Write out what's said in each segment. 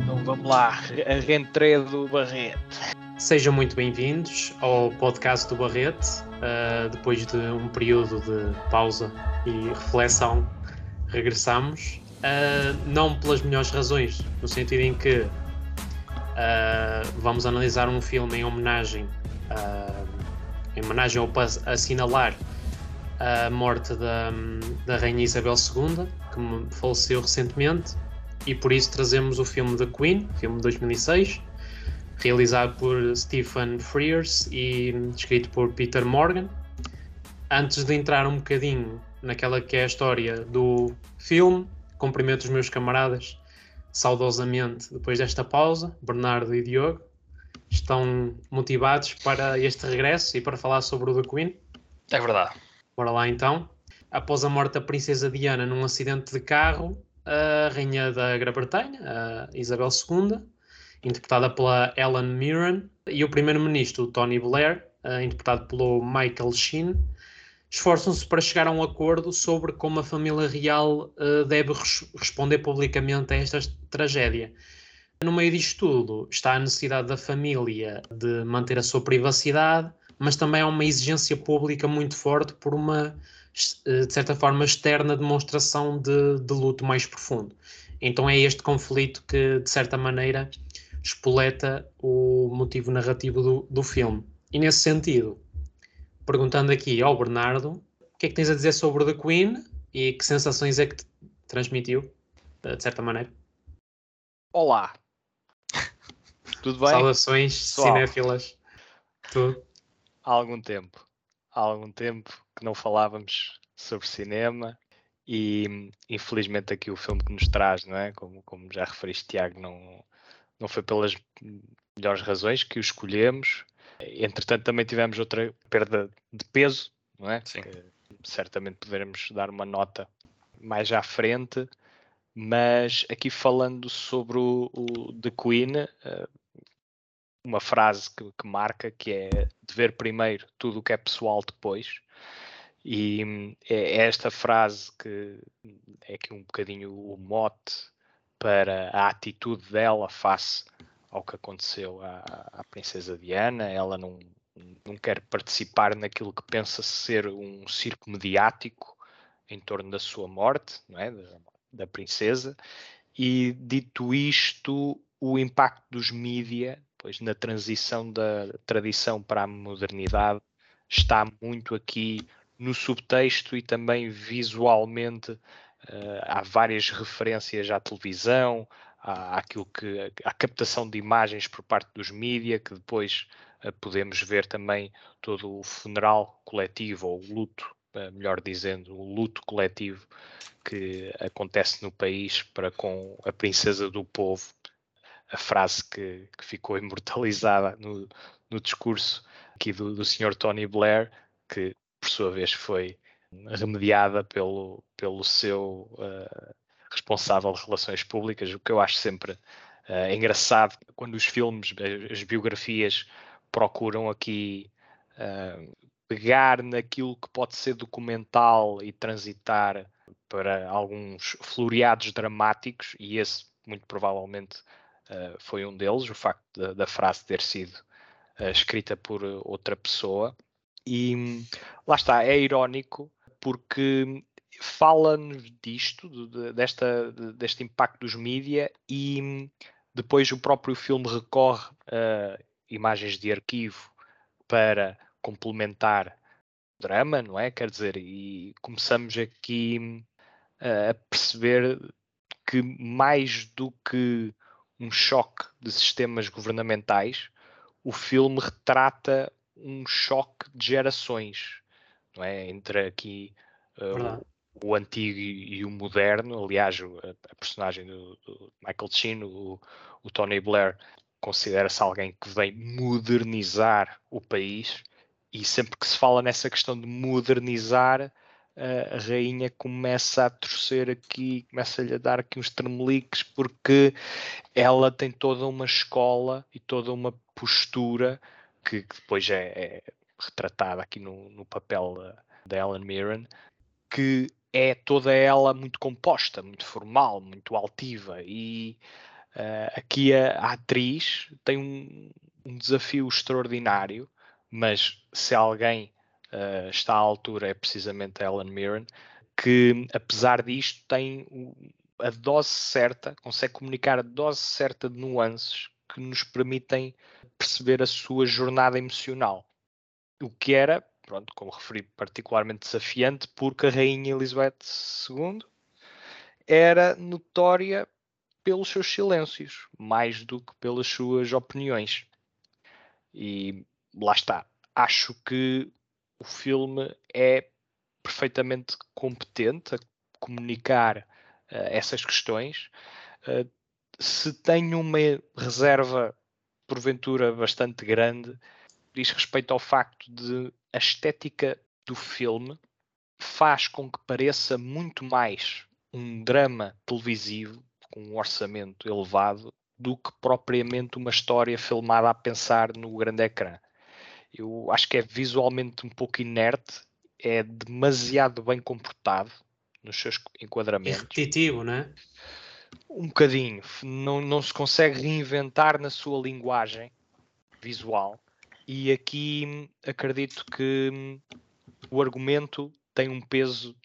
Então vamos lá, a rentrée do Barrete. Sejam muito bem-vindos ao podcast do Barrete. Uh, depois de um período de pausa e reflexão, regressamos. Uh, não pelas melhores razões, no sentido em que uh, vamos analisar um filme em homenagem, em homenagem ao assinalar a morte da, da Rainha Isabel II, que faleceu recentemente, e por isso trazemos o filme The Queen, filme de 2006, realizado por Stephen Frears e escrito por Peter Morgan. Antes de entrar um bocadinho naquela que é a história do filme, cumprimento os meus camaradas saudosamente depois desta pausa, Bernardo e Diogo. Estão motivados para este regresso e para falar sobre o The Queen? É verdade. Bora lá então. Após a morte da princesa Diana num acidente de carro, a rainha da Grã-Bretanha, Isabel II, interpretada pela Ellen Mirren, e o primeiro-ministro Tony Blair, interpretado pelo Michael Sheen, esforçam-se para chegar a um acordo sobre como a família real deve res responder publicamente a esta tragédia. No meio disto tudo está a necessidade da família de manter a sua privacidade, mas também há uma exigência pública muito forte por uma, eh, de certa forma, externa demonstração de, de luto mais profundo. Então é este conflito que, de certa maneira, espoleta o motivo narrativo do, do filme. E nesse sentido, perguntando aqui ao Bernardo, o que é que tens a dizer sobre The Queen e que sensações é que te transmitiu, de certa maneira? Olá! Tudo bem? Saudações cinéfilas. Tudo há algum tempo. Há algum tempo que não falávamos sobre cinema e infelizmente aqui o filme que nos traz, não é? Como, como já referiste, Tiago, não, não foi pelas melhores razões que o escolhemos. Entretanto, também tivemos outra perda de peso, não é? Sim. Que certamente poderemos dar uma nota mais à frente, mas aqui falando sobre o, o The Queen, uh, uma frase que, que, marca que é de ver primeiro tudo o que é pessoal depois e hum, é, é esta frase que é aqui um bocadinho o mote para a atitude dela face ao que aconteceu à, à princesa Diana ela não, não quer participar naquilo que pensa ser um circo mediático em torno da sua morte não é? da, da princesa e dito isto o impacto dos mídia pois na transição da tradição para a modernidade está muito aqui no subtexto e também visualmente uh, há várias referências à televisão, à, àquilo que, à captação de imagens por parte dos mídia, que depois uh, podemos ver também todo o funeral coletivo ou o luto, uh, melhor dizendo, o luto coletivo que acontece no país para com a princesa do povo a frase que, que ficou imortalizada no, no discurso aqui do, do Sr. Tony Blair, que por sua vez foi remediada pelo, pelo seu uh, responsável de relações públicas, o que eu acho sempre uh, engraçado quando os filmes, as biografias procuram aqui uh, pegar naquilo que pode ser documental e transitar para alguns floreados dramáticos, e esse muito provavelmente foi um deles, o facto da, da frase ter sido escrita por outra pessoa. E lá está, é irónico porque fala-nos disto, de, desta, de, deste impacto dos mídia e depois o próprio filme recorre a imagens de arquivo para complementar o drama, não é? Quer dizer, e começamos aqui a perceber que mais do que um choque de sistemas governamentais, o filme retrata um choque de gerações, não é? Entre aqui uh, o, o, antigo e, o moderno. Aliás, a, a personagem do, do, Michael Chin, o, o Tony Blair, considera-se alguém que vem modernizar o país. E sempre que se fala nessa questão de modernizar, a rainha começa a torcer aqui, começa-lhe a dar aqui uns tremeliques, porque ela tem toda uma escola e toda uma postura que, depois é, é, retratada aqui no, no papel da, Ellen Mirren, que é toda ela muito composta, muito formal, muito altiva. E uh, aqui a, a, atriz tem um, um, desafio extraordinário, mas se alguém uh, está à altura é precisamente a Ellen Mirren, que apesar disto tem a dose certa, consegue comunicar a dose certa de nuances que nos permitem perceber a sua jornada emocional. O que era, pronto, como referi, particularmente desafiante, porque a Rainha Elizabeth II era notória pelos seus silêncios, mais do que pelas suas opiniões. E lá está. Acho que o filme é perfeitamente competente a comunicar uh, essas questões. Uh, se tem uma reserva, porventura, bastante grande, diz respeito ao facto de a estética do filme faz com que pareça muito mais um drama televisivo com um orçamento elevado do que propriamente uma história filmada a pensar no grande ecrã. Eu acho que é visualmente um pouco inerte, é demasiado bem comportado nos seus enquadramentos. É repetitivo, não é? Um bocadinho. Não, não se consegue reinventar na sua linguagem visual. E aqui acredito que o argumento tem um peso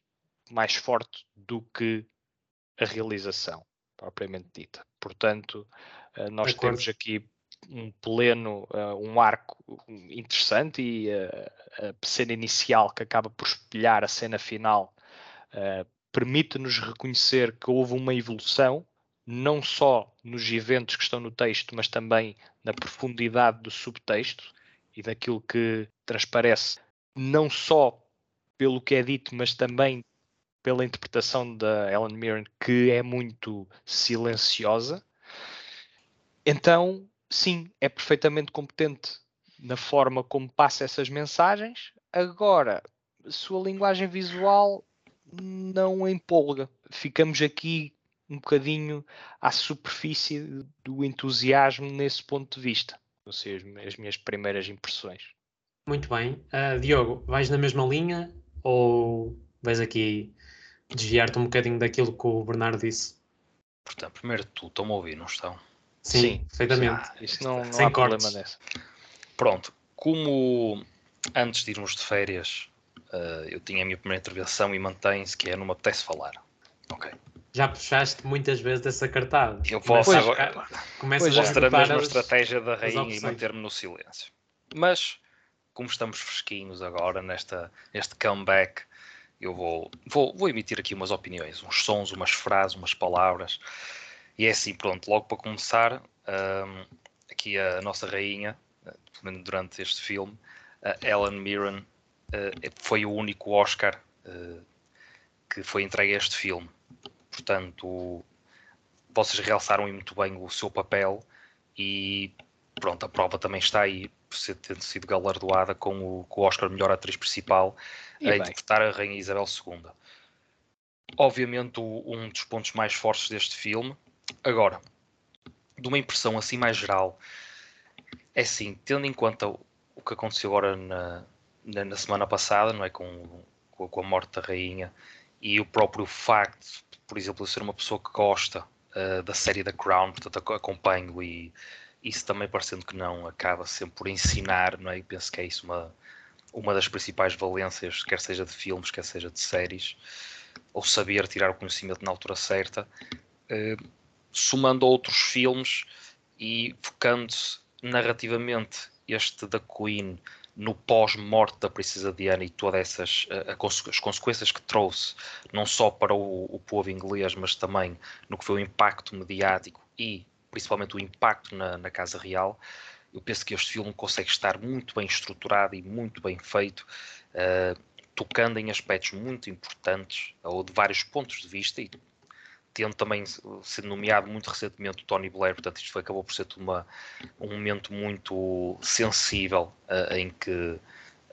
mais forte do que a realização propriamente dita. Portanto, eh, nós temos aqui um pleno, uh, um arco interessante e uh, a cena inicial que acaba por espelhar a cena final permite-nos reconhecer que houve uma evolução, não só nos eventos que estão no texto, mas também na profundidade do subtexto e daquilo que transparece, não só pelo que é dito, mas também pela interpretação da Ellen Mirren, que é muito silenciosa. Então, sim, é perfeitamente competente na forma como passa essas mensagens. Agora, sua linguagem visual não empolga. Ficamos aqui um bocadinho à superfície do entusiasmo nesse ponto de vista. Ou seja, as minhas primeiras impressões. Muito bem. Uh, Diogo, vais na mesma linha ou vais aqui desviar-te um bocadinho daquilo que o Bernardo disse? Portanto, primeiro tu, estão-me a ouvir, não estão? Sim, Sim perfeitamente. Ah, isso não, não Sem há cortes. problema nessa. Pronto, como antes de irmos de férias uh, eu tinha a minha primeira intervenção e mantém-se que é não me apetece falar. Ok. Já puxaste muitas vezes dessa cartada. Eu posso agora. Pois, a ter a mesma as, estratégia da rainha e manter-me no silêncio. Mas, como estamos fresquinhos agora nesta, neste comeback, eu vou, vou, vou emitir aqui umas opiniões, uns sons, umas frases, umas palavras. E é assim, pronto, logo para começar, um, aqui a nossa rainha, durante este filme, Ellen Mirren foi o único Oscar uh, que foi entregue a este filme. Portanto, vocês realçaram muito bem o seu papel e pronto, a prova também está aí por ter sido galardoada com o, com o Oscar Melhor Atriz Principal e a bem. interpretar a Rainha Isabel II. Obviamente, um dos pontos mais fortes deste filme. Agora, de uma impressão assim mais geral, é assim, tendo em conta o que aconteceu agora na, na, na semana passada, não é? Com, com, com, a morte da rainha e o próprio facto, por exemplo, de ser uma pessoa que gosta uh, da série The Crown, portanto acompanho e isso também parecendo que não acaba sempre por ensinar, não é? E penso que é isso uma, uma das principais valências, quer seja de filmes, quer seja de séries, ou saber tirar o conhecimento na altura certa, uh, somando outros filmes e focando-se narrativamente este da Queen no pós-morte da Princesa Diana e todas essas uh, as consequências que trouxe, não só para o, o, povo inglês, mas também no que foi o impacto mediático e principalmente o impacto na, na Casa Real, eu penso que este filme consegue estar muito bem estruturado e muito bem feito, uh, tocando em aspectos muito importantes, ou de vários pontos de vista, e tendo também sido nomeado muito recentemente o Tony Blair, portanto isto foi, acabou por ser uma, um momento muito sensível uh, em que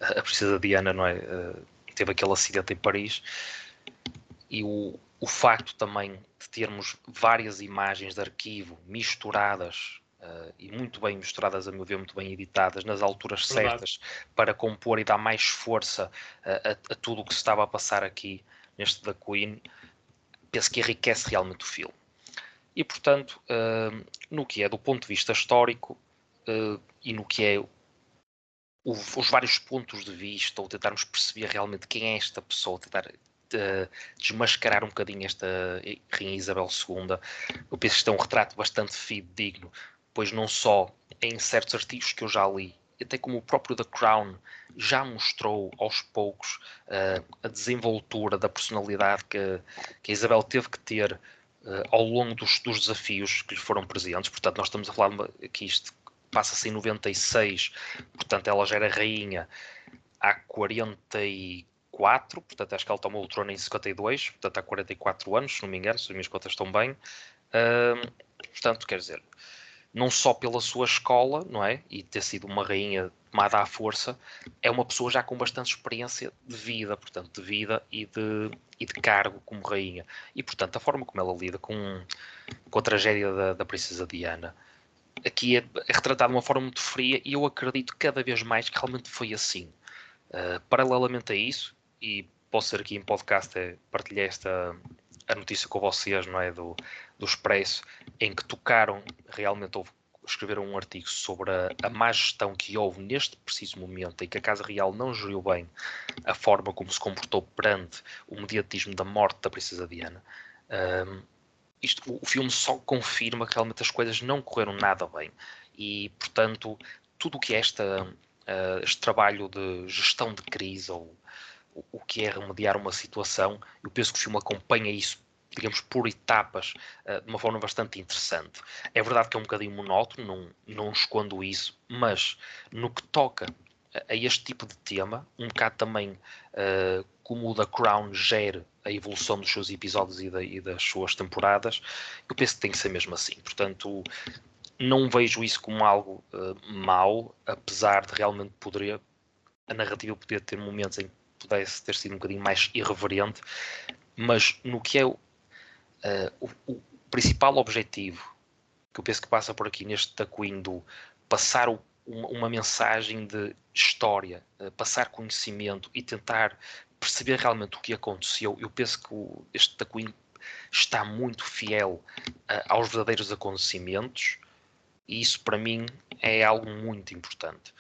a princesa Diana não é, uh, teve aquele acidente em Paris e o, o facto também de termos várias imagens de arquivo misturadas uh, e muito bem misturadas, a meu ver, muito bem editadas nas alturas Verdade. certas para compor e dar mais força a, a, tudo o que se estava a passar aqui neste da Queen, penso que enriquece realmente o filme. E, portanto, uh, no que é do ponto de vista histórico uh, e no que é os vários pontos de vista, ou tentarmos perceber realmente quem é esta pessoa, tentar uh, desmascarar um bocadinho esta Rainha Isabel II, eu penso que isto é um retrato bastante fidedigno, pois não só em certos artigos que eu já li, até como o próprio The Crown já mostrou aos poucos uh, a desenvoltura da personalidade que, que a Isabel teve que ter uh, ao longo dos, dos, desafios que lhe foram presentes. Portanto, nós estamos a falar que isto passa-se em 96, portanto, ela já era rainha há 44, portanto, acho que ela tomou o trono em 52, portanto, há 44 anos, se não me engano, se as minhas contas estão bem. Uh, portanto, quer dizer, não só pela sua escola, não é? E ter sido uma rainha tomada à força, é uma pessoa já com bastante experiência de vida, portanto, de vida e de, e de cargo como rainha. E, portanto, a forma como ela lida com, com a tragédia da, da princesa Diana aqui é, é retratada de uma forma muito fria e eu acredito cada vez mais que realmente foi assim. Uh, paralelamente a isso, e posso ser aqui em podcast, é, partilhei esta a notícia com vocês, não é? Do, do Expresso, em que tocaram, realmente houve, escreveram um artigo sobre a, a má gestão que houve neste preciso momento em que a Casa Real não geriu bem a forma como se comportou perante o mediatismo da morte da Princesa Diana. Um, isto, o filme só confirma que realmente as coisas não correram nada bem e, portanto, tudo o que é esta, uh, este trabalho de gestão de crise ou o que é remediar uma situação, eu penso que o filme acompanha isso digamos, por etapas, uh, de uma forma bastante interessante. É verdade que é um bocadinho monótono, não, não escondo isso, mas no que toca a, este tipo de tema, um bocado também uh, como o da Crown gere a evolução dos seus episódios e, da, e, das suas temporadas, eu penso que tem que ser mesmo assim. Portanto, não vejo isso como algo uh, mau, apesar de realmente poderia a narrativa poder ter momentos em que pudesse ter sido um bocadinho mais irreverente, mas no que é uh, o, o, principal objetivo que eu penso que passa por aqui neste Taquim do passar o, uma, uma, mensagem de história, uh, passar conhecimento e tentar perceber realmente o que aconteceu, eu penso que o, este Taquim está muito fiel uh, aos verdadeiros acontecimentos e isso para mim é algo muito importante.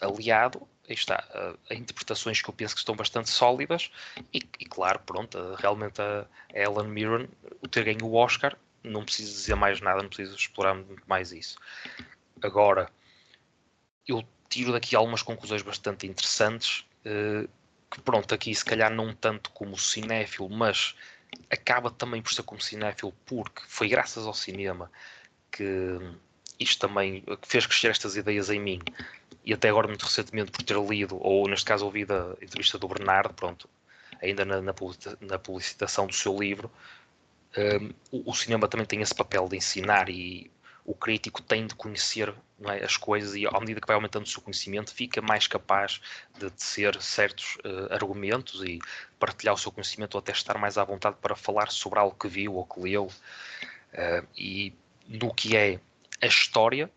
aliado aí está, a, interpretações que eu penso que estão bastante sólidas e, e claro, pronto, realmente a, Ellen Mirren, o ter ganho o Oscar, não preciso dizer mais nada, não preciso explorar muito mais isso. Agora, eu tiro daqui algumas conclusões bastante interessantes, eh, que pronto, aqui se calhar não tanto como cinéfilo, mas acaba também por ser como cinéfilo porque foi graças ao cinema que isto também fez crescer estas ideias em mim e até agora muito recentemente por ter lido, ou neste caso ouvido a entrevista do Bernardo, pronto, ainda na, na publicitação do seu livro, um, o, o, cinema também tem esse papel de ensinar e o crítico tem de conhecer é, as coisas e à medida que vai aumentando o seu conhecimento fica mais capaz de tecer certos uh, argumentos e partilhar o seu conhecimento ou até estar mais à vontade para falar sobre algo que viu ou que leu. Uh, e no que é a história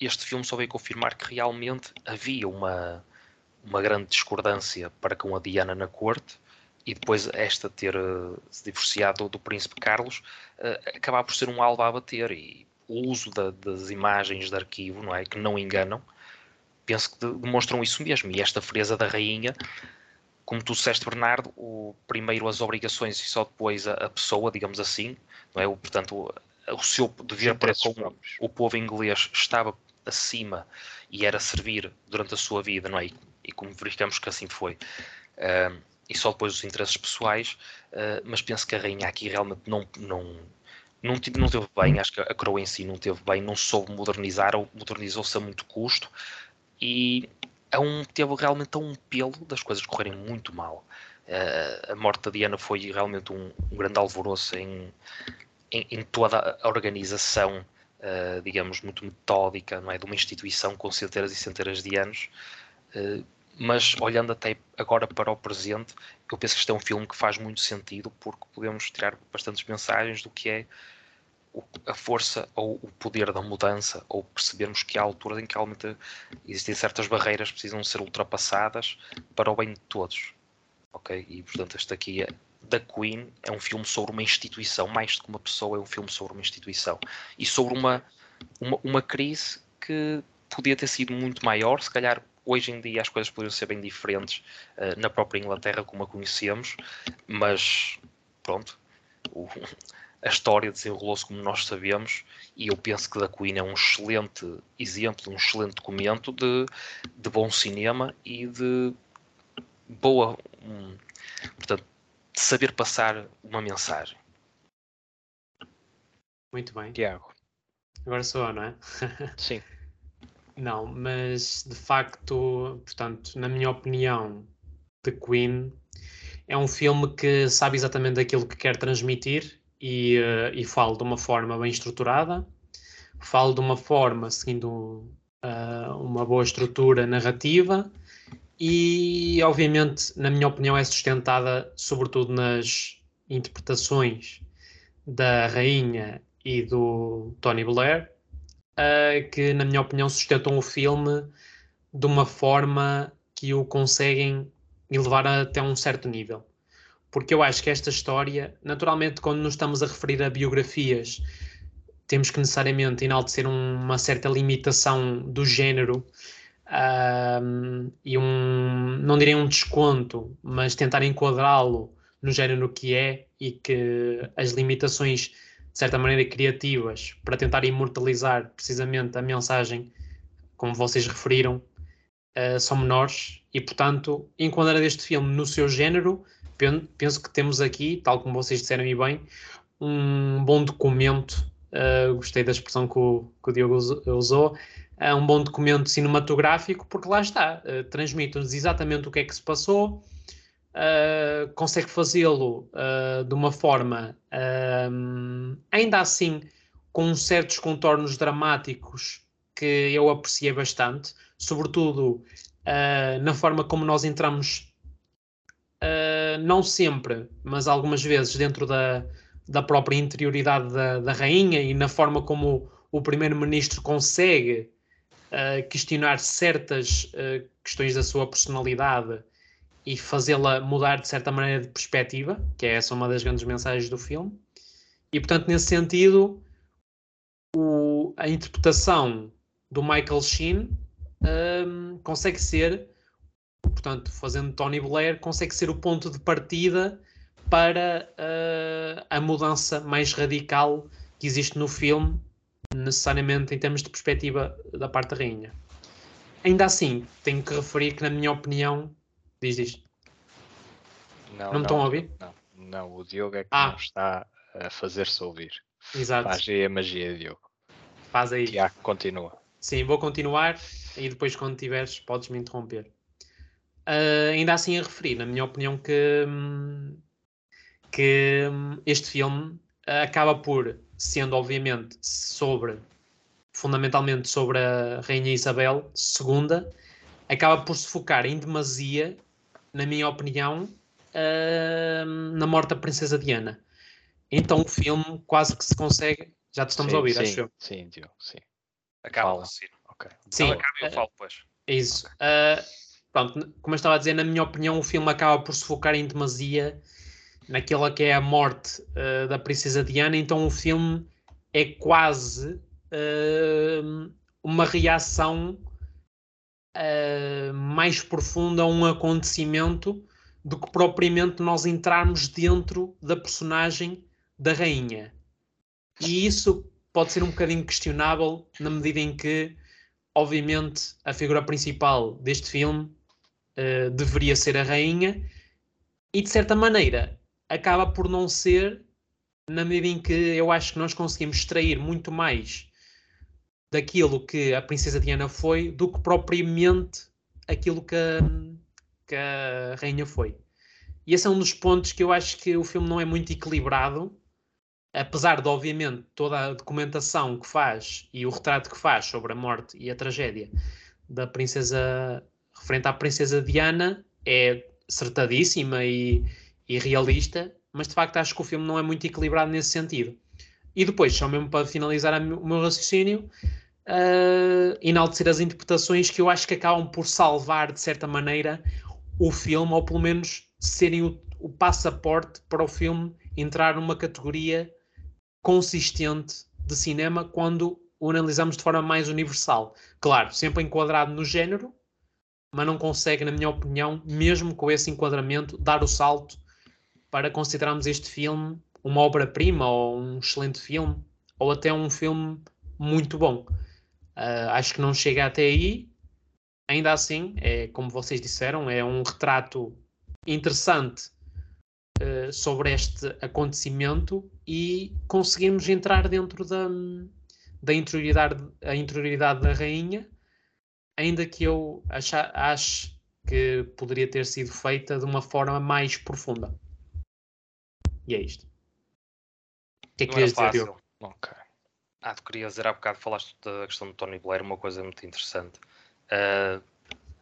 este filme só veio confirmar que realmente havia uma, uma grande discordância para com a Diana na corte e depois esta ter uh, se divorciado do príncipe Carlos uh, acabar por ser um alvo a bater e o uso da, das imagens de arquivo, não é, que não enganam, penso que demonstram isso mesmo e esta frieza da rainha como tu disseste Bernardo, o primeiro as obrigações e só depois a, a pessoa, digamos assim, não é? O, portanto, o seu dever para com o povo inglês estava acima e era servir durante a sua vida, não é? E, e como verificamos que assim foi. Uh, e só depois os interesses pessoais, uh, mas penso que a rainha aqui realmente não, não, não, não teve bem, acho que a coroa em si não teve bem, não soube modernizar, ou modernizou-se a muito custo, e a um, teve realmente a um pelo das coisas correrem muito mal. Uh, a morte da Diana foi realmente um, um grande alvoroço em, em, em toda a organização, uh, digamos, muito metódica, não é? De uma instituição com centenas e centenas de anos. Uh, mas olhando até agora para o presente, eu penso que este é um filme que faz muito sentido porque podemos tirar bastantes mensagens do que é a força ou o poder da mudança, ou percebermos que há alturas em que realmente existem certas barreiras que precisam ser ultrapassadas para o bem de todos. Ok? E portanto, este aqui é, da Queen é um filme sobre uma instituição, mais do que uma pessoa, é um filme sobre uma instituição. E sobre uma, uma, uma crise que podia ter sido muito maior, se calhar hoje em dia as coisas poderiam ser bem diferentes uh, na própria Inglaterra como a conhecemos, mas pronto, o, a história desenrolou-se como nós sabemos. E eu penso que da Queen é um excelente exemplo, um excelente documento de, de bom cinema e de boa, um, portanto, saber passar uma mensagem. Muito bem. Tiago. Agora sou eu, não é? Sim. não, mas de facto, portanto, na minha opinião, The Queen é um filme que sabe exatamente aquilo que quer transmitir e, uh, e falo de uma forma bem estruturada, falo de uma forma seguindo uh, uma boa estrutura narrativa e, obviamente, na minha opinião, é sustentada sobretudo nas interpretações da rainha e do Tony Blair, uh, que, na minha opinião, sustentam o filme de uma forma que o conseguem elevar até um certo nível. Porque eu acho que esta história, naturalmente, quando nos estamos a referir a biografias, temos que necessariamente enaltecer uma certa limitação do género e um, não direi um desconto, mas tentar enquadrá-lo no género que é e que as limitações, de certa maneira, criativas para tentar imortalizar precisamente a mensagem, como vocês referiram, uh, são menores e, portanto, enquadrar este filme no seu género penso que temos aqui, tal como vocês disseram e bem, um bom documento. Uh, gostei da expressão que o, que o Diogo usou. É um bom documento cinematográfico, porque lá está, uh, transmite-nos exatamente o que é que se passou, uh, consegue fazê-lo uh, de uma forma, ainda assim, com certos contornos dramáticos que eu apreciei bastante, sobretudo na forma como nós entramos não sempre, mas algumas vezes dentro da, da própria interioridade da, da rainha e na forma como o primeiro-ministro consegue uh, questionar certas uh, questões da sua personalidade e fazê-la mudar de certa maneira de perspectiva, que é essa uma das grandes mensagens do filme. E portanto, nesse sentido, o, a interpretação do Michael Sheen um, consegue ser portanto, fazendo Tony Blair, consegue ser o ponto de partida para uh, a mudança mais radical que existe no filme, necessariamente em termos de perspectiva da parte da rainha. Ainda assim, tenho que referir que, na minha opinião, diz isto. Não, não, não estão a ouvir? Não, não, o Diogo é que ah. não está a fazer-se ouvir. Exato. Faz aí a magia, Diogo. Faz aí. Tiago, continua. Sim, vou continuar e depois, quando tiveres, podes me interromper. Uh, ainda assim a referir, na minha opinião, que, que este filme acaba por, sendo obviamente sobre, fundamentalmente sobre a Rainha Isabel II, acaba por se focar em demasia, na minha opinião, uh, na morte da Princesa Diana. Então o filme quase que se consegue. Já te estamos sim, a ouvir, sim, acho eu. Sim, Diogo, sim. Acaba assim. Ok. Sim, então, acaba e eu falo depois. Isso. Uh, pronto, como eu estava a dizer, na minha opinião, o filme acaba por se focar em demasia naquela que é a morte uh, da princesa Diana, então o filme é quase uh, uma reação uh, mais profunda a um acontecimento do que propriamente nós entrarmos dentro da personagem da rainha. E isso pode ser um bocadinho questionável na medida em que, obviamente, a figura principal deste filme deveria ser a rainha, e de certa maneira acaba por não ser, na medida em que eu acho que nós conseguimos extrair muito mais daquilo que a Princesa Diana foi do que propriamente aquilo que a, que a rainha foi. E esse é um dos pontos que eu acho que o filme não é muito equilibrado, apesar de, obviamente, toda a documentação que faz e o retrato que faz sobre a morte e a tragédia da princesa referente à Princesa Diana é acertadíssima e, e realista, mas de facto acho que o filme não é muito equilibrado nesse sentido. E depois, só mesmo para finalizar o meu raciocínio, uh, enaltecer as interpretações que eu acho que acabam por salvar, de certa maneira, o filme, ou pelo menos serem o, o passaporte para o filme entrar numa categoria consistente de cinema quando o analisamos de forma mais universal. Claro, sempre enquadrado no género, mas não consegue, na minha opinião, mesmo com esse enquadramento, dar o salto para considerarmos este filme uma obra-prima ou um excelente filme ou até um filme muito bom. Uh, acho que não chega até aí. Ainda assim, é como vocês disseram, é um retrato interessante uh, sobre este acontecimento e conseguimos entrar dentro da, da interioridade, a interioridade da rainha, ainda que eu ache que poderia ter sido feita de uma forma mais profunda. E é isto. O que é que querias dizer, Diogo? Ok. Ah, tu querias dizer há bocado, falaste da questão do Tony Blair, uma coisa muito interessante. Uh,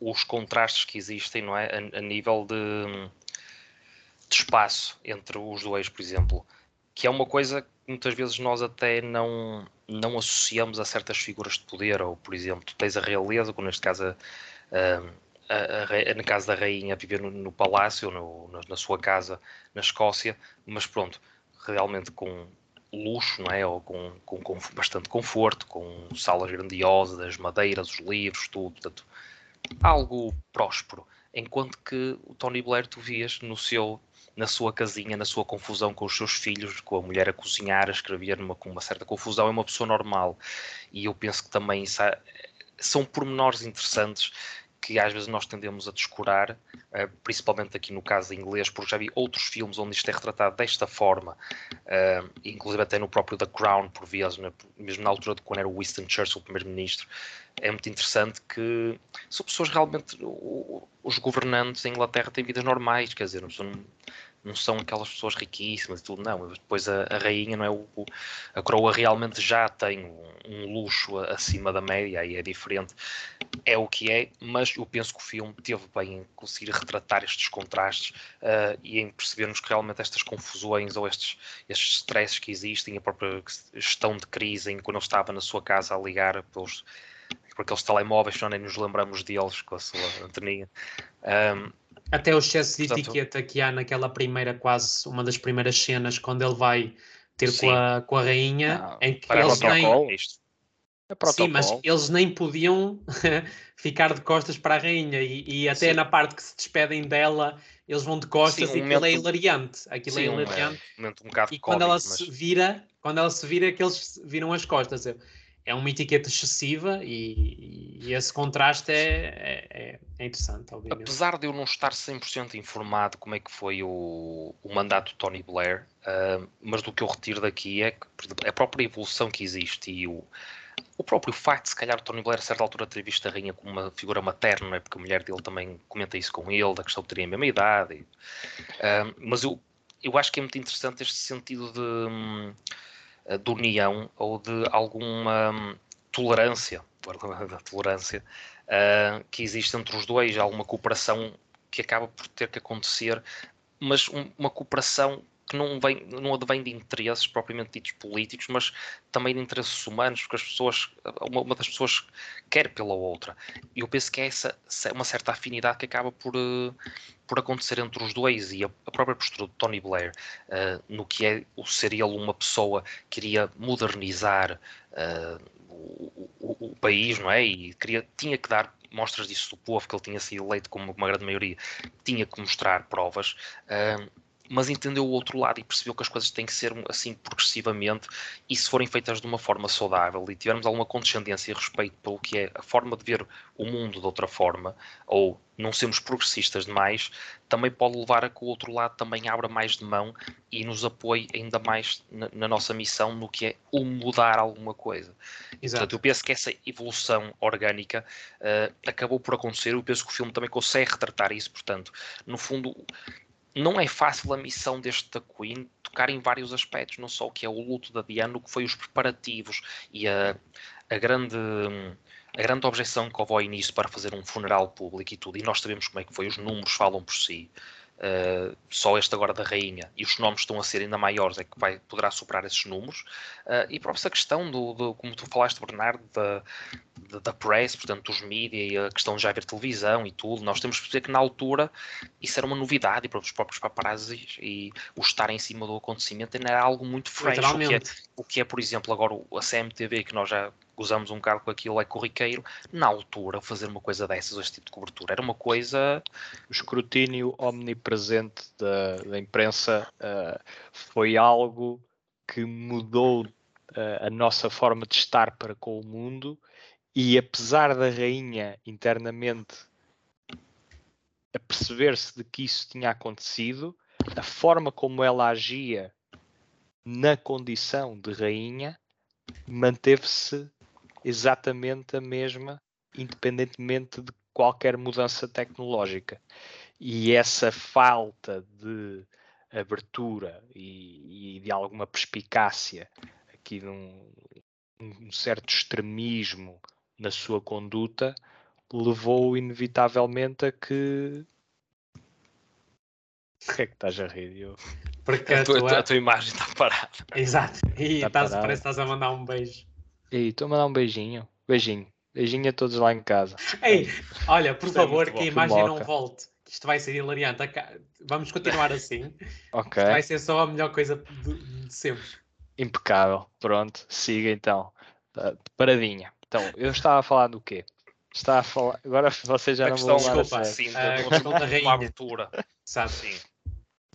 os contrastes que existem, não é? A, a nível de, de, espaço entre os dois, por exemplo. Que é uma coisa que muitas vezes nós até não, não associamos a certas figuras de poder. Ou, por exemplo, tu tens a realeza, como neste caso a, a, a, na casa da rainha, a viver no, no palácio, no, na, na sua casa na Escócia, mas pronto, realmente com luxo, não é? Ou com, com, com, bastante conforto, com salas grandiosas, madeiras, os livros, tudo, portanto, algo próspero. Enquanto que o Tony Blair tu vias no seu, na sua casinha, na sua confusão com os seus filhos, com a mulher a cozinhar, a escrever numa, com uma certa confusão, é uma pessoa normal. E eu penso que também isso, são pormenores interessantes que às vezes nós tendemos a descurar, uh, principalmente aqui no caso inglês, porque já vi outros filmes onde isto é retratado desta forma, uh, inclusive até no próprio The Crown, por vezes, né, mesmo na altura de quando era o Winston Churchill, primeiro-ministro, é muito interessante que são pessoas realmente, os governantes em Inglaterra têm vidas normais, quer dizer, não, não são aquelas pessoas riquíssimas e tudo, não. Depois a, a rainha, não é? O, a coroa realmente já tem um, um, luxo acima da média e é diferente. É o que é, mas eu penso que o filme teve bem em conseguir retratar estes contrastes uh, e em percebermos que realmente estas confusões ou estes, estes que existem, a própria gestão de crise em quando ele estava na sua casa a ligar pelos por aqueles telemóveis, não nem nos lembramos deles com a sua anteninha. Um, até o excesso de Portanto, etiqueta que há naquela primeira, quase uma das primeiras cenas, quando ele vai ter com a, com a rainha, não, em que eles nem. É sim, mas eles nem podiam ficar de costas para a rainha e, e até sim. na parte que se despedem dela, eles vão de costas sim, um e aquilo é momento, é hilariante. Aquilo é sim, é hilariante. Um, um, um e quando ela mas... se vira, quando ela se vira, é que eles viram as costas. Eu, é uma etiqueta excessiva e, e esse contraste é, é, é, interessante, obviamente. Apesar de eu não estar 100% informado como é que foi o, o mandato de Tony Blair, uh, mas do que eu retiro daqui é que a própria evolução que existe e o, o próprio facto de se calhar Tony Blair a certa altura ter visto a rainha como uma figura materna, é? porque a mulher dele também comenta isso com ele, da questão de terem a mesma idade. E, uh, mas eu, eu acho que é muito interessante este sentido de... Eh, de união ou de alguma hum, tolerância, da tolerância uh, que existe entre os dois, alguma cooperação que acaba por ter que acontecer, mas um, uma cooperação que não, vem, não advém de interesses propriamente ditos políticos, mas também de interesses humanos, porque as pessoas, uma, uma das pessoas quer pela outra. E eu penso que é essa uma certa afinidade que acaba por, uh, por acontecer entre os dois e a, a própria postura de Tony Blair uh, no que é o ser ele uma pessoa que queria modernizar uh, o, o, o, país, não é? E queria, tinha que dar mostras disso do povo, que ele tinha sido eleito como uma grande maioria, tinha que mostrar provas. Uh, mas entendeu o outro lado e percebeu que as coisas têm que ser assim progressivamente e se forem feitas de uma forma saudável e tivermos alguma condescendência e respeito pelo que é a forma de ver o mundo de outra forma ou não sermos progressistas demais, também pode levar a que o outro lado também abra mais de mão e nos apoie ainda mais na, na nossa missão no que é o mudar alguma coisa. Exato. Portanto, eu penso que essa evolução orgânica uh, acabou por acontecer. Eu penso que o filme também consegue retratar isso. Portanto, no fundo, não é fácil a missão deste da Queen tocar em vários aspectos, não só o que é o luto da Diana, o que foi os preparativos e a, a grande a grande objeção que houve ao início para fazer um funeral público e tudo, e nós sabemos como é que foi, os números falam por si. Uh, só este agora da rainha, e os nomes estão a ser ainda maiores, é que vai, poderá superar esses números. Uh, e para essa questão, do, do, como tu falaste, Bernardo, da, da, press, portanto, dos mídias e a questão de já ver televisão e tudo, nós temos que perceber que na altura isso era uma novidade para os próprios paparazzi e o estar em cima do acontecimento era algo muito fresh. O que, é, o que é, por exemplo, agora a CMTV, que nós já usamos um bocado com aquilo, é corriqueiro, na altura, fazer uma coisa dessas, este tipo de cobertura, era uma coisa. O escrutínio omnipresente da, da imprensa uh, foi algo que mudou uh, a nossa forma de estar para com o mundo e apesar da rainha internamente a perceber-se de que isso tinha acontecido, a forma como ela agia na condição de rainha manteve-se exatamente a mesma, independentemente de qualquer mudança tecnológica. E essa falta de abertura e, e de alguma perspicácia, aqui de um, um certo extremismo na sua conduta, levou inevitavelmente a que. O que é que estás a rir? Eu... Porque a, a, tua, a tua imagem está parada. Exato. E tá parece que estás a mandar um beijo. E estou a mandar um beijinho. Beijinho. Beijinho a todos lá em casa. Ei, olha, por é favor, é que a imagem não volte. Isto vai ser hilariante. Vamos continuar assim. ok. Isto vai ser só a melhor coisa de sempre. Impecável. Pronto, siga então. Tá, paradinha. Então, eu estava a falar do quê? Estava a falar. Agora vocês já a não questão, vão desculpa, sim, a questão da rainha. abertura. Sabe? Sim.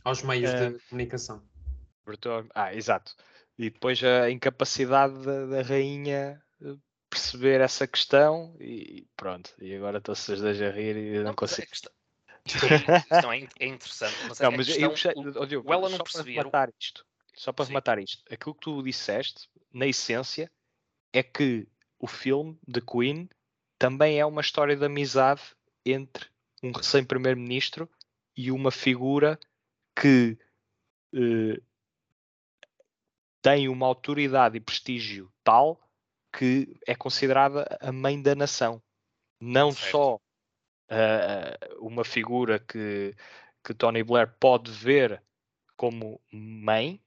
Aos meios uh, de comunicação. Ah, exato e depois a incapacidade da, da rainha eh, perceber essa questão e pronto, e agora estão-se dois a rir e não, não consigo. A questão, é, é, interessante, mas, não, mas questão, eu gostei, o, Diogo, ela não perceber. Para isto, só para Sim. rematar isto, aquilo que tu disseste, na essência, é que o filme de Queen também é uma história de amizade entre um recém-primeiro-ministro e uma figura que eh, tem uma autoridade e prestígio tal que é considerada a mãe da nação. Não certo. só uh, uma figura que, que Tony Blair pode ver como mãe,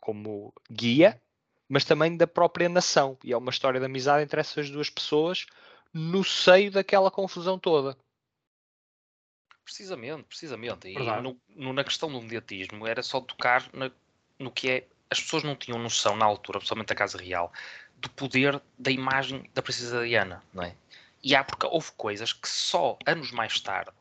como guia, mas também da própria nação. E é uma história de amizade entre essas duas pessoas no seio daquela confusão toda. Precisamente, precisamente. E no, no, na questão do mediatismo era só tocar na, no que é as pessoas não tinham noção na altura, principalmente a Casa Real, do poder da imagem da Princesa Diana, não é? E há porque houve coisas que só anos mais tarde,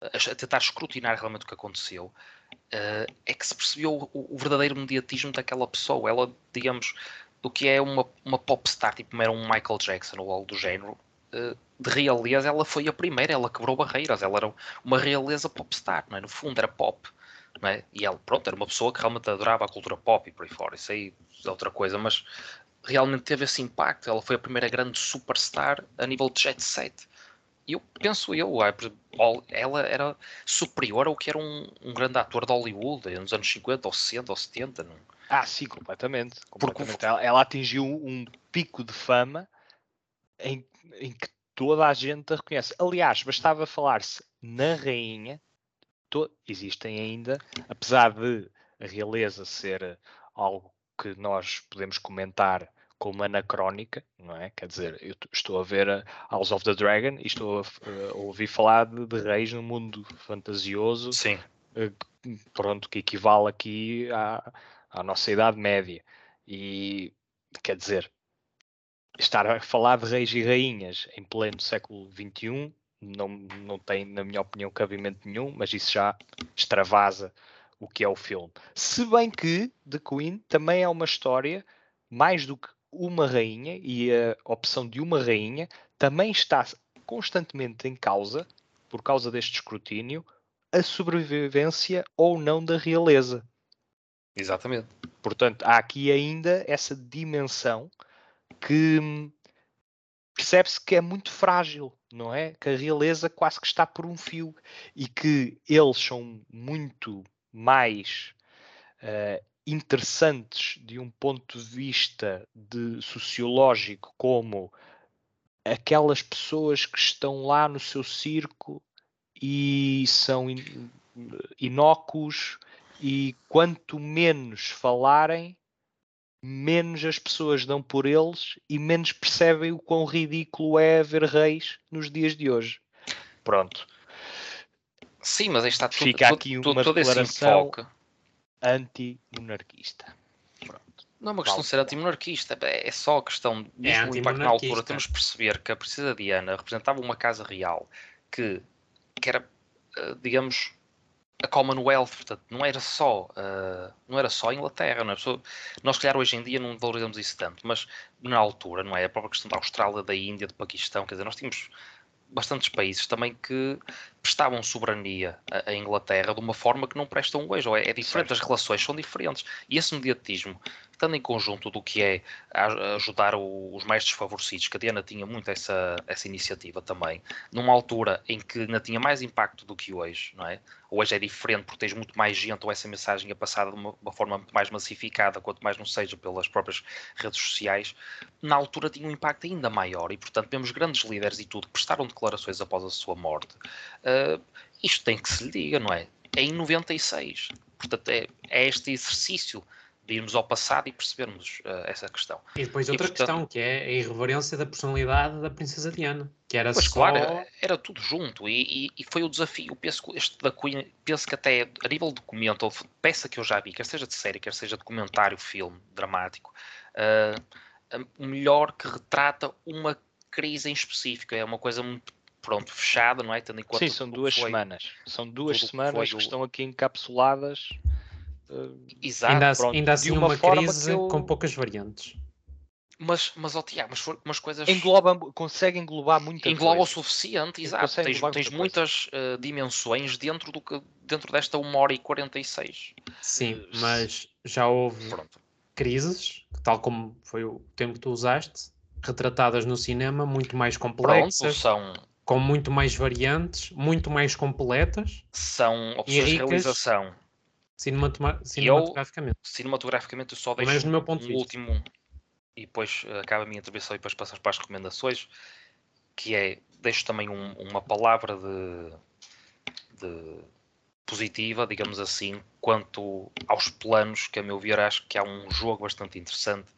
a tentar escrutinar realmente o que aconteceu, uh, é que se percebeu o, verdadeiro mediatismo daquela pessoa. Ela, digamos, do que é uma, uma popstar, tipo era um Michael Jackson ou algo do género, uh, de realeza, ela foi a primeira, ela quebrou barreiras, ela era uma realeza popstar, não é? No fundo era pop. É? E ela, pronto, era uma pessoa que realmente adorava a cultura pop e por aí fora, isso aí é outra coisa, mas realmente teve esse impacto. Ela foi a primeira grande superstar a nível de jet set. E eu penso eu, ela era superior ao que era um, um grande ator de Hollywood nos anos 50 ou 60 ou 70. Não? Ah, sim, completamente. completamente. Porque ela, ela, atingiu um pico de fama em, em que toda a gente a reconhece. Aliás, bastava falar-se na rainha existem ainda, apesar de a realeza ser algo que nós podemos comentar como anacrónica, não é? Quer dizer, eu estou a ver a House of the Dragon e estou a, a ouvir falar de, de, reis no mundo fantasioso, Sim. Eh, pronto, que equivale aqui à, à nossa Idade Média. E quer dizer, estar a falar de reis e rainhas em pleno século XXI não, não tem, na minha opinião, cabimento nenhum, mas isso já extravasa o que é o filme. Se bem que The Queen também é uma história mais do que uma rainha e a opção de uma rainha também está constantemente em causa, por causa deste escrutínio, a sobrevivência ou não da realeza. Exatamente. Portanto, há aqui ainda essa dimensão que hum, percebe-se que é muito frágil, não é? Que a realeza quase que está por um fio e que eles são muito mais uh, interessantes de um ponto de vista de sociológico como aquelas pessoas que estão lá no seu circo e são inócuos e quanto menos falarem, menos as pessoas dão por eles e menos percebem o quão ridículo é haver reis nos dias de hoje. Pronto. Sim, mas aí está tudo, Fica aqui tudo, uma tudo declaração anti-monarquista. Não é uma questão de ser anti-monarquista, é só a questão de é impacto na altura. Temos de perceber que a princesa Diana representava uma casa real que, que era, eh, digamos, a Commonwealth, portanto, não era só, uh, não era só a Inglaterra, não é? Nós, calhar, hoje em dia não valorizamos isso tanto, mas na altura, não é? A própria questão da Austrália, da Índia, do Paquistão, quer dizer, nós tínhamos bastantes países também que prestavam soberania à Inglaterra de uma forma que não prestam hoje, ou é, é diferente, certo. as relações são diferentes. E esse mediatismo, estando em conjunto do que é ajudar os mais desfavorecidos, que a Diana tinha muito essa, essa iniciativa também, numa altura em que ainda tinha mais impacto do que hoje, não é? Hoje é diferente porque tens muito mais gente ou essa mensagem é passada de uma, uma forma muito mais massificada, quanto mais não seja pelas próprias redes sociais. Na altura tinha um impacto ainda maior e, portanto, vemos grandes líderes e tudo que prestaram declarações após a sua morte. Uh, isto tem que se lhe diga, não é? É em 96. Portanto, é, é este exercício de irmos ao passado e percebermos uh, essa questão. E depois outra e, portanto, questão, que é a irreverência da personalidade da princesa Diana, que era pois só... claro, era, era tudo junto e, e, e, foi o desafio, penso que este da Queen, penso que até a nível de documento, peça que eu já vi, quer seja de série, quer seja documentário, filme, dramático, uh, o melhor que retrata uma crise em específico, é uma coisa muito pronto, fechada, não é? Tendo em conta Sim, são duas foi, semanas. São duas semanas que, que estão aqui encapsuladas Exato, ainda, pronto, ainda assim uma, uma crise eu... com poucas variantes. Mas, mas, oh, Tiago, mas, umas coisas. Engloba, consegue englobar muita Engloba coisa. o suficiente, exato. Tens, tens muitas uh, dimensões dentro, do que, dentro desta 1 hora e 46. Sim, uh, mas já houve pronto. crises, tal como foi o tempo que tu usaste, retratadas no cinema, muito mais complexas. Pronto, são. Com muito mais variantes, muito mais completas. São opções de realização cinematograficamente. Eu, cinematograficamente eu só deixo Mas no meu ponto um último e depois uh, acaba a minha intervenção e depois passamos para as recomendações que é, deixo também um, uma palavra de, de, positiva, digamos assim, quanto aos planos, que a meu ver acho que há um jogo bastante interessante,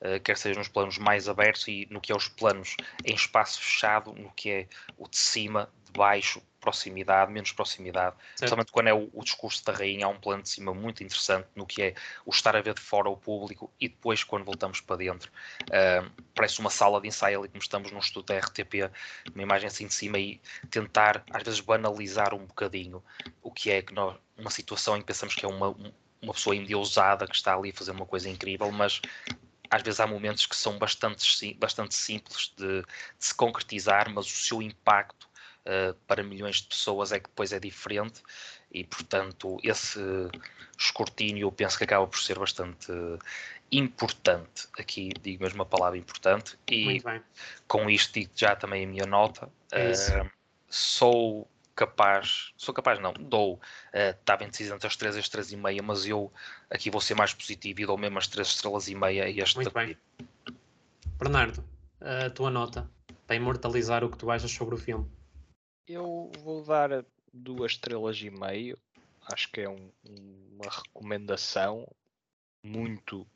uh, quer seja nos planos mais abertos e no que é os planos em espaço fechado, no que é o de cima, de baixo, proximidade, menos proximidade, certo. especialmente quando é o, o, discurso da rainha, há um plano de cima muito interessante no que é o estar a ver de fora o público e depois quando voltamos para dentro uh, parece uma sala de ensaio ali como estamos num estudo da RTP, uma imagem assim de cima e tentar às vezes banalizar um bocadinho o que é que nós, uma situação em que pensamos que é uma, uma pessoa endeusada que está ali a fazer uma coisa incrível, mas às vezes há momentos que são bastante, bastante simples de, de se concretizar, mas o seu impacto uh, para milhões de pessoas é que depois é diferente e, portanto, esse escrutínio eu penso que acaba por ser bastante importante. Aqui digo mesmo uma palavra importante e com isto digo já também a minha nota. É uh, sou capaz, sou capaz não, dou, uh, estava indeciso entre as 3 e as 3 e meia, mas eu aqui vou ser mais positivo e dou mesmo as 3 estrelas e meia a este Muito bem. Bernardo, a tua nota para imortalizar o que tu achas sobre o filme. Eu vou dar duas estrelas e meio. Acho que é um, uma recomendação muito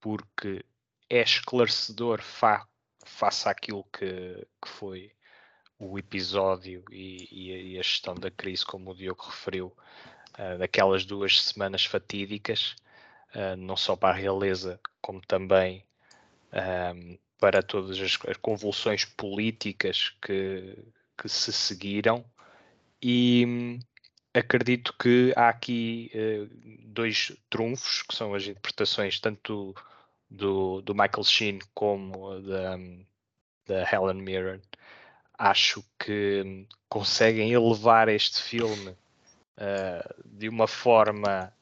porque é esclarecedor fa face àquilo que, que foi o episódio e, e, a gestão da crise, como o Diogo referiu, uh, daquelas duas semanas fatídicas, uh, não só para a realeza, como também um, para todas as, as convulsões políticas que, que se seguiram e hum, acredito que há aqui uh, dois trunfos, que são as interpretações tanto do, do Michael Sheen como da, da Helen Mirren. Acho que um, conseguem elevar este filme uh, de uma forma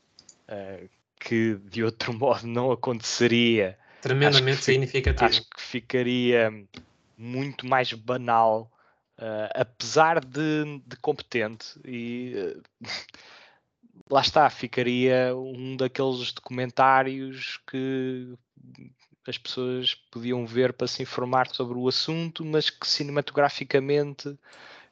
uh, que de outro modo não aconteceria. Tremendamente acho significativo. Acho que ficaria muito mais banal Uh, apesar de, de, competente e uh, lá está, ficaria um daqueles documentários que as pessoas podiam ver para se informar sobre o assunto, mas que cinematograficamente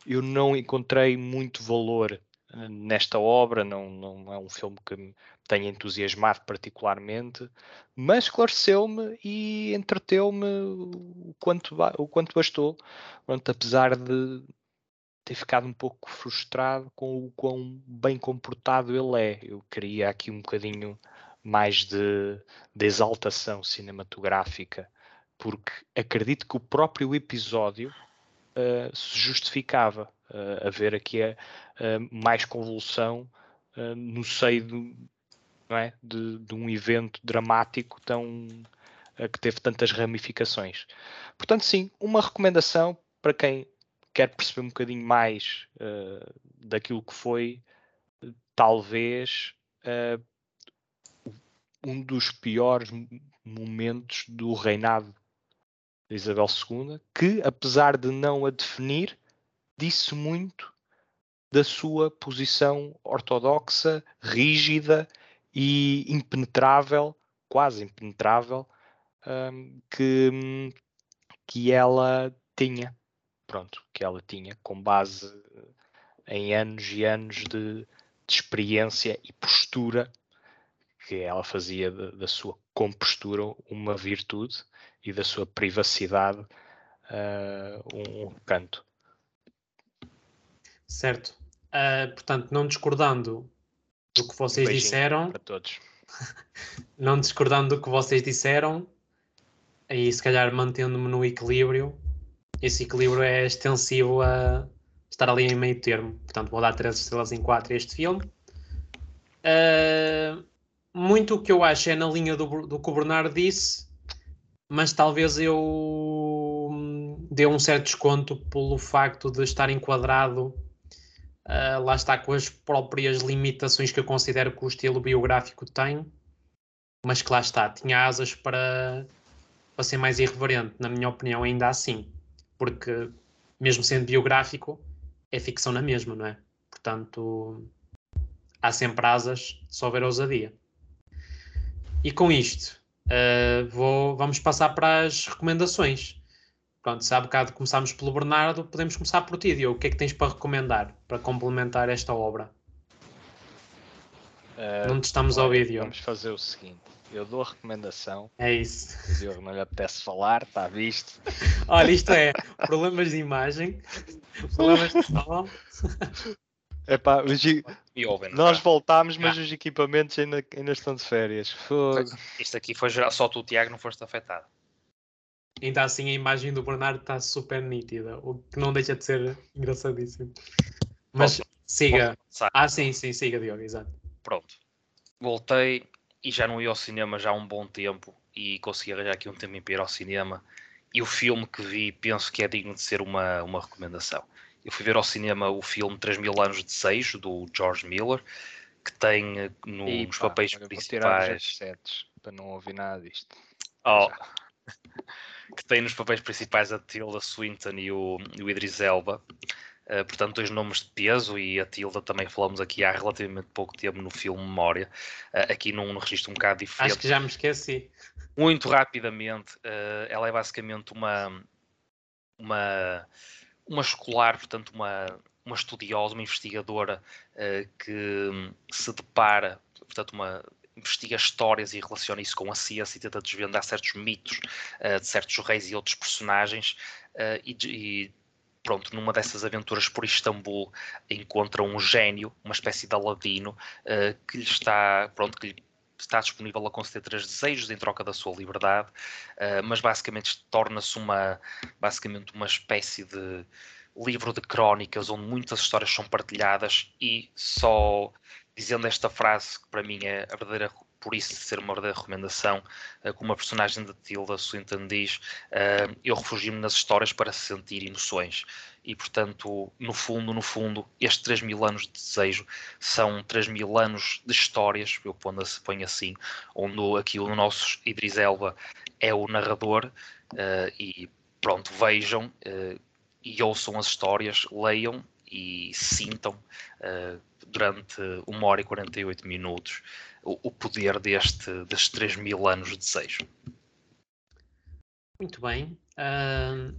eu não encontrei muito valor nesta obra, não, não é um filme que tenha entusiasmado particularmente, mas esclareceu-me e entreteu-me o quanto, o quanto bastou, Pronto, apesar de ter ficado um pouco frustrado com o quão bem comportado ele é. Eu queria aqui um bocadinho mais de, de exaltação cinematográfica, porque acredito que o próprio episódio uh, se justificava uh, haver aqui a, mais convulsão no seio do, não é? de, de um evento dramático tão que teve tantas ramificações. Portanto, sim, uma recomendação para quem quer perceber um bocadinho mais uh, daquilo que foi, talvez, uh, um dos piores momentos do reinado de Isabel II, que, apesar de não a definir, disse muito da sua posição ortodoxa, rígida e impenetrável, quase impenetrável, um, que, que ela tinha pronto, que ela tinha com base em anos e anos de, de experiência e postura que ela fazia da sua compostura uma virtude e da sua privacidade uh, um, um, canto. Certo. Uh, portanto, não discordando do que vocês um disseram. Para todos. não discordando do que vocês disseram, aí se calhar mantendo-me no equilíbrio, esse equilíbrio é extensivo a estar ali em meio termo. Portanto, vou dar 3 estrelas em 4 a este filme. Uh, muito o que eu acho é na linha do, do que o Bernardo disse, mas talvez eu hum, dê um certo desconto pelo facto de estar enquadrado, uh, lá está, com as próprias limitações que eu considero que o estilo biográfico tem, mas que lá está, tinha asas para, para ser mais irreverente, na minha opinião, ainda assim porque mesmo sendo biográfico, é ficção na mesma, não é? Portanto, há sempre asas se houver ousadia. E com isto, uh, vou, vamos passar para as recomendações. Pronto, se há bocado começámos pelo Bernardo, podemos começar por ti, Diogo. O que é que tens para recomendar, para complementar esta obra? Uh, não te estamos a ouvir, Diogo. Vamos fazer o seguinte eu dou a recomendação. É isso. O Diogo não lhe apetece falar, está visto. Olha, isto é problemas de imagem, problemas de som. Epá, os, nós voltámos, mas ah. os equipamentos ainda, ainda estão de férias. Fogo. Isto aqui foi geral, só tu, Tiago, não foste afetado. Ainda assim, a imagem do Bernardo está super nítida, o que não deixa de ser engraçadíssimo. Mas siga. ah, sim, sim, siga, Diogo, exato. Pronto. Voltei e já não ia ao cinema já há um bom tempo e consegui arranjar aqui um tempo para ir ao cinema e o filme que vi penso que é digno de ser uma, uma recomendação. Eu fui ver ao cinema o filme 3 mil anos de desejo do George Miller que tem eh, no, e, nos pá, papéis principais para não ouvir nada disto. Oh. que tem nos papéis principais a Tilda Swinton e o, e o Idris Elba. Uh, portanto, dois nomes de peso e a Tilda também falamos aqui há relativamente pouco tempo no filme Memória, uh, aqui num, registro um bocado diferente. Acho que já me esqueci. Muito rapidamente, uh, ela é basicamente uma, uma, uma escolar, portanto, uma, uma estudiosa, uma investigadora que se depara, portanto, uma, investiga histórias e relaciona isso com a ciência e tenta desvendar certos mitos uh, de certos reis e outros personagens uh, e, e, pronto, numa dessas aventuras por Istambul, encontra um gênio, uma espécie de Aladino, uh, que lhe está, pronto, que lhe está disponível a conceder três desejos em troca da sua liberdade, mas basicamente torna-se uma, basicamente uma espécie de livro de crónicas onde muitas histórias são partilhadas e só dizendo esta frase que para mim é a verdadeira por isso ser uma verdadeira recomendação, uh, como a personagem de Tilda Swinton diz, uh, eu refugio-me nas histórias para sentir emoções. E, portanto, no fundo, no fundo, estes 3 mil anos de desejo são 3 mil anos de histórias, eu ponho, ponho assim, onde aqui o nosso Idris Elba é o narrador uh, e pronto, vejam e ouçam as histórias, leiam e sintam durante uma hora e 48 minutos o, o poder deste, destes 3 mil anos de desejo. Muito bem. Uh,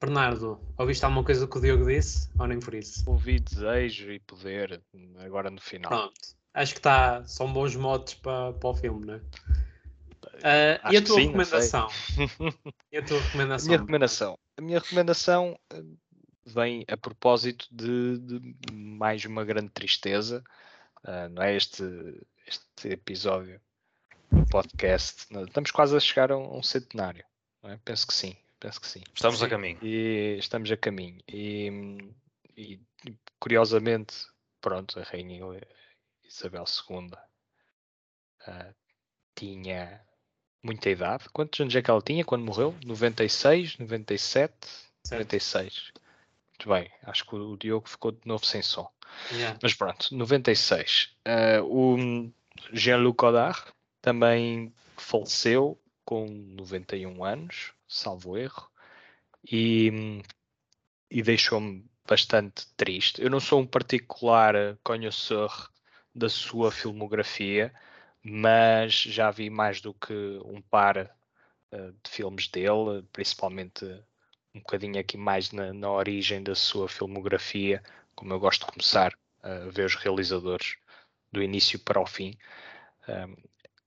Bernardo, ouviste alguma coisa que o Diogo disse ou nem por isso? Ouvi desejo e poder agora no final. Pronto, acho que tá, são bons modos para, para o filme, não é? Uh, e a tua sim, recomendação? e a tua recomendação? A minha recomendação, a minha recomendação eh, vem a propósito de, de mais uma grande tristeza, uh, não é? Este, este episódio do podcast. Estamos quase a chegar a um, centenário, é? Penso que sim, penso que sim. Estamos sim. a caminho. E estamos a caminho. E, e curiosamente, pronto, a Rainha Isabel II uh, tinha muita idade. Quantos anos é que ela tinha quando morreu? 96, 97, certo. 96. Muito bem, acho que o Diogo ficou de novo sem som. Yeah. Mas pronto, 96. Uh, o Jean-Luc Godard também faleceu com 91 anos, salvo erro, e, e deixou-me bastante triste. Eu não sou um particular conhecedor da sua filmografia, mas já vi mais do que um par uh, de filmes dele, principalmente um bocadinho aqui mais na, na, origem da sua filmografia, como eu gosto de começar a ver os realizadores do início para o fim. Um,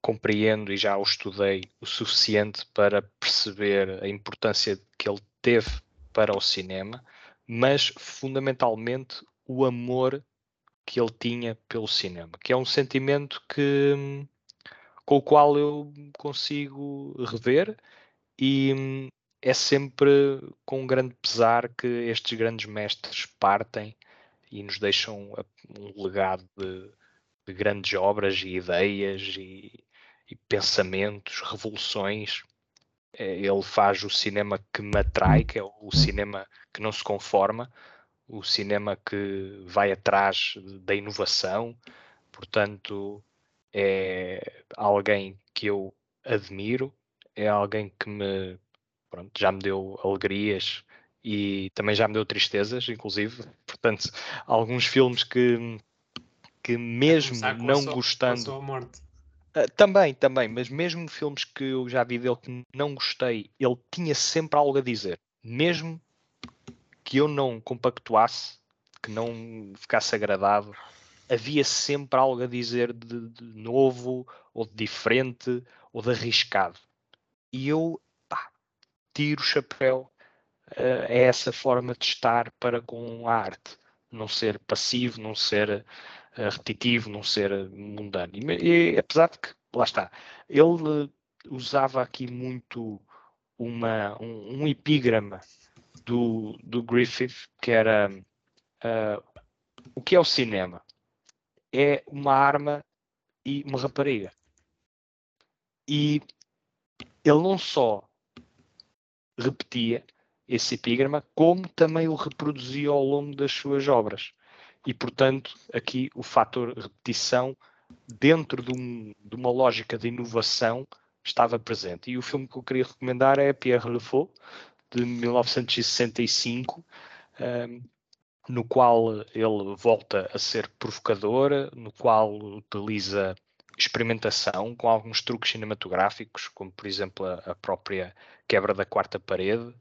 compreendo e já o estudei o suficiente para perceber a importância que ele teve para o cinema, mas fundamentalmente o amor que ele tinha pelo cinema, que é um sentimento que com o qual eu consigo rever e é sempre com um grande pesar que estes grandes mestres partem e nos deixam um legado de, de grandes obras e ideias e, e pensamentos, revoluções. É, ele faz o cinema que me atrai, que é o cinema que não se conforma, o cinema que vai atrás da inovação, portanto, é alguém que eu admiro, é alguém que me pronto, já me deu alegrias e também já me deu tristezas, inclusive. Portanto, alguns filmes que, que mesmo não sua, gostando. Uh, também, também, mas mesmo filmes que eu já vi dele que não gostei, ele tinha sempre algo a dizer. Mesmo que eu não compactuasse, que não ficasse agradado, havia sempre algo a dizer de, de novo, ou de diferente, ou de arriscado. E eu tiro o chapéu uh, a essa forma de estar para com a arte. Não ser passivo, não ser uh, repetitivo, não ser mundano. E, e, apesar de que, lá está, ele usava aqui muito uma, um, um epígrama do, do Griffith, que era uh, o que é o cinema? É uma arma e uma rapariga. E ele não só repetia esse epígrama, como também o reproduzia ao longo das suas obras. E, portanto, aqui o fator repetição, dentro de, um, de uma lógica de inovação, estava presente. E o filme que eu queria recomendar é Pierre Le Faux, de 1965, um, no qual ele volta a ser provocador, no qual utiliza experimentação com alguns truques cinematográficos, como por exemplo a, a própria quebra da quarta parede.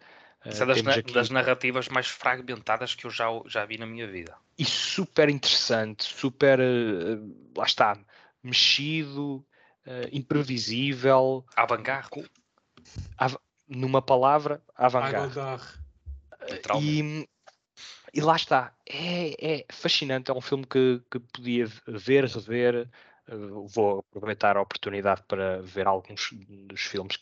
Isso é das, na, aqui... das, narrativas mais fragmentadas que eu já, já vi na minha vida. E super interessante, super, uh, lá está, mexido, uh, imprevisível. Avant-garde numa palavra, avant-garde. E, e lá está, é, é, fascinante, é um filme que, que podia ver, rever. Uh, vou aproveitar a oportunidade para ver alguns dos filmes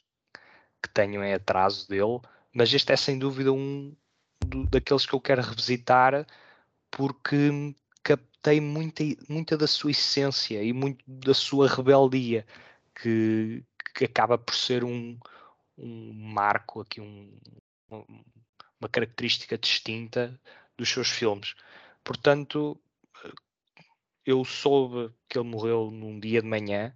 que tenho em atraso dele, mas este é sem dúvida um do, daqueles que eu quero revisitar porque captei muita, muita da sua essência e muito da sua rebeldia que, que acaba por ser um, um marco aqui, um, uma característica distinta dos seus filmes. Portanto, eu soube que ele morreu num dia de manhã,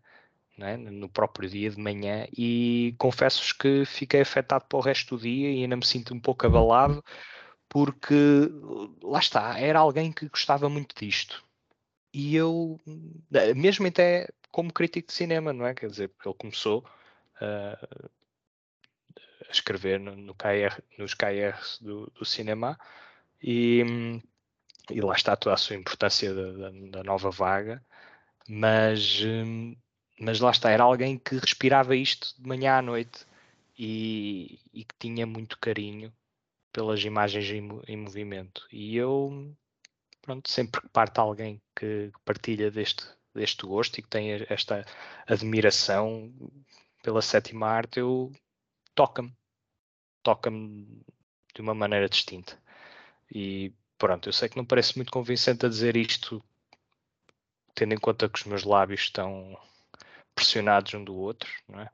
é? no próprio dia de manhã, e confesso-vos que fiquei afetado para o resto do dia e ainda me sinto um pouco abalado, porque lá está, era alguém que gostava muito disto. E eu, mesmo até como crítico de cinema, não é? Quer dizer, porque ele começou uh, a escrever no, no KR, nos KRs do, do cinema e, e lá está toda a sua importância da, da, da nova vaga, mas, mas lá está, era alguém que respirava isto de manhã à noite e, e que tinha muito carinho pelas imagens em, em, movimento. E eu, pronto, sempre que parte alguém que partilha deste, deste gosto e que tem esta admiração pela sétima arte, eu toca-me, toca-me de uma maneira distinta. E pronto, eu sei que não parece muito convincente a dizer isto, tendo em conta que os meus lábios estão pressionados um do outro, não é?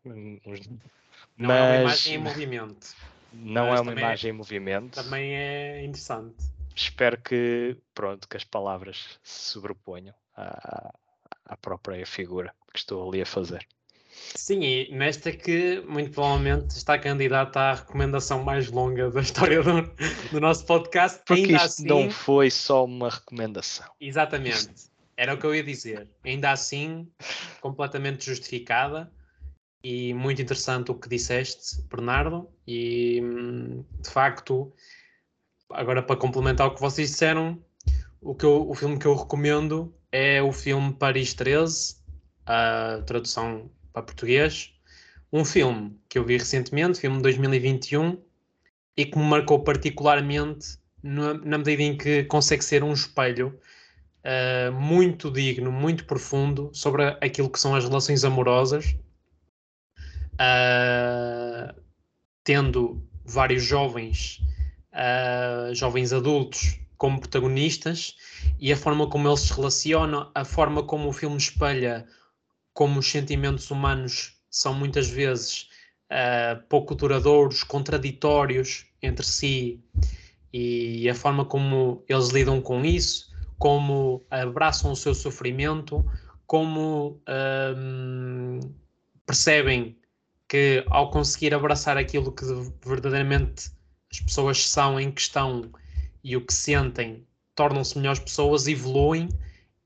Não Mas, é uma imagem em movimento. Não Mas é uma imagem é, em movimento. Também é interessante. Espero que, pronto, que as palavras se sobreponham à, à própria figura que estou ali a fazer. Sim, e nesta que muito provavelmente está candidata à recomendação mais longa da história do, do nosso podcast. Porque Ainda isto assim, não foi só uma recomendação. Exatamente. Era o que eu ia dizer. Ainda assim, completamente justificada e muito interessante o que disseste, Bernardo. E de facto, agora para complementar o que vocês disseram, o, que eu, o filme que eu recomendo é o filme Paris 13, a tradução para português. Um filme que eu vi recentemente, filme de 2021, e que me marcou particularmente na, na medida em que consegue ser um espelho uh, muito digno, muito profundo sobre aquilo que são as relações amorosas, uh, tendo vários jovens, uh, jovens adultos como protagonistas e a forma como eles se relacionam, a forma como o filme espelha como os sentimentos humanos são muitas vezes uh, pouco duradouros, contraditórios entre si e a forma como eles lidam com isso, como abraçam o seu sofrimento, como um, percebem que ao conseguir abraçar aquilo que verdadeiramente as pessoas são em questão e o que sentem, tornam-se melhores pessoas, evoluem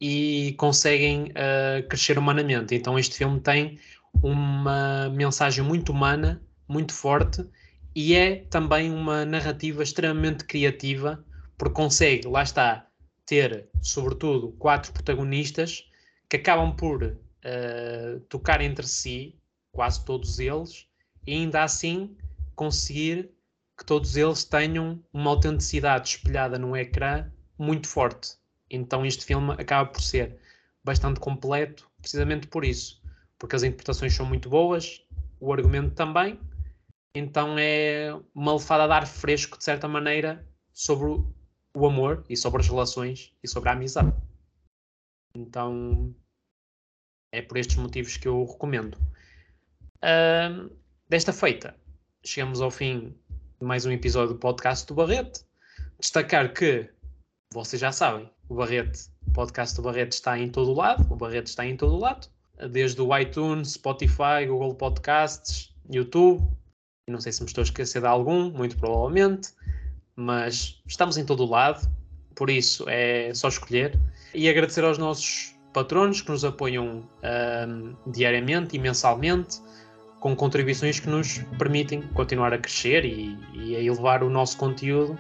e conseguem uh, crescer humanamente. Então este filme tem uma mensagem muito humana, muito forte e é também uma narrativa extremamente criativa porque consegue, lá está, ter sobretudo quatro protagonistas que acabam por uh, tocar entre si, quase todos eles, e ainda assim conseguir que todos eles tenham uma autenticidade espelhada no ecrã muito forte. Então este filme acaba por ser bastante completo, precisamente por isso, porque as interpretações são muito boas, o argumento também, então é uma lefada de ar fresco, de certa maneira, sobre o amor e sobre as relações e sobre a amizade. Então é por estes motivos que eu recomendo. Uh, desta feita, chegamos ao fim de mais um episódio do podcast do Barrete. Destacar que vocês já sabem, o Barrete, o podcast do Barrete está em todo o lado, o Barrete está em todo o lado, desde o iTunes, Spotify, Google Podcasts, YouTube, não sei se me estou a esquecer de algum, muito provavelmente, mas estamos em todo o lado, por isso é só escolher. E agradecer aos nossos patronos que nos apoiam diariamente e mensalmente, com contribuições que nos permitem continuar a crescer e, e a elevar o nosso conteúdo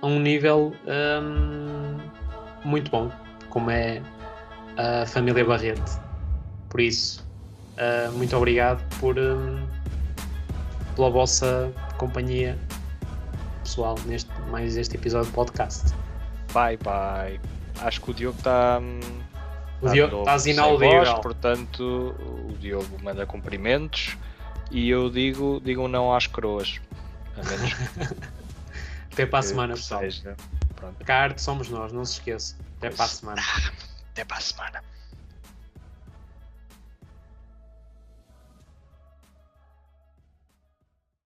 a um nível um, muito bom, como é a família Barrete. Por isso, uh, muito obrigado por, um, pela vossa companhia pessoal neste mais este episódio do podcast. Bye bye. Acho que o Diogo está. Hum, o Diogo está inaudível. Portanto, o Diogo manda cumprimentos e eu digo, digo não às coroas. A menos Até para a semana, pessoal. Seja. Pronto. Cá somos nós, não se esqueça. Até pois. para a semana. Até para a semana.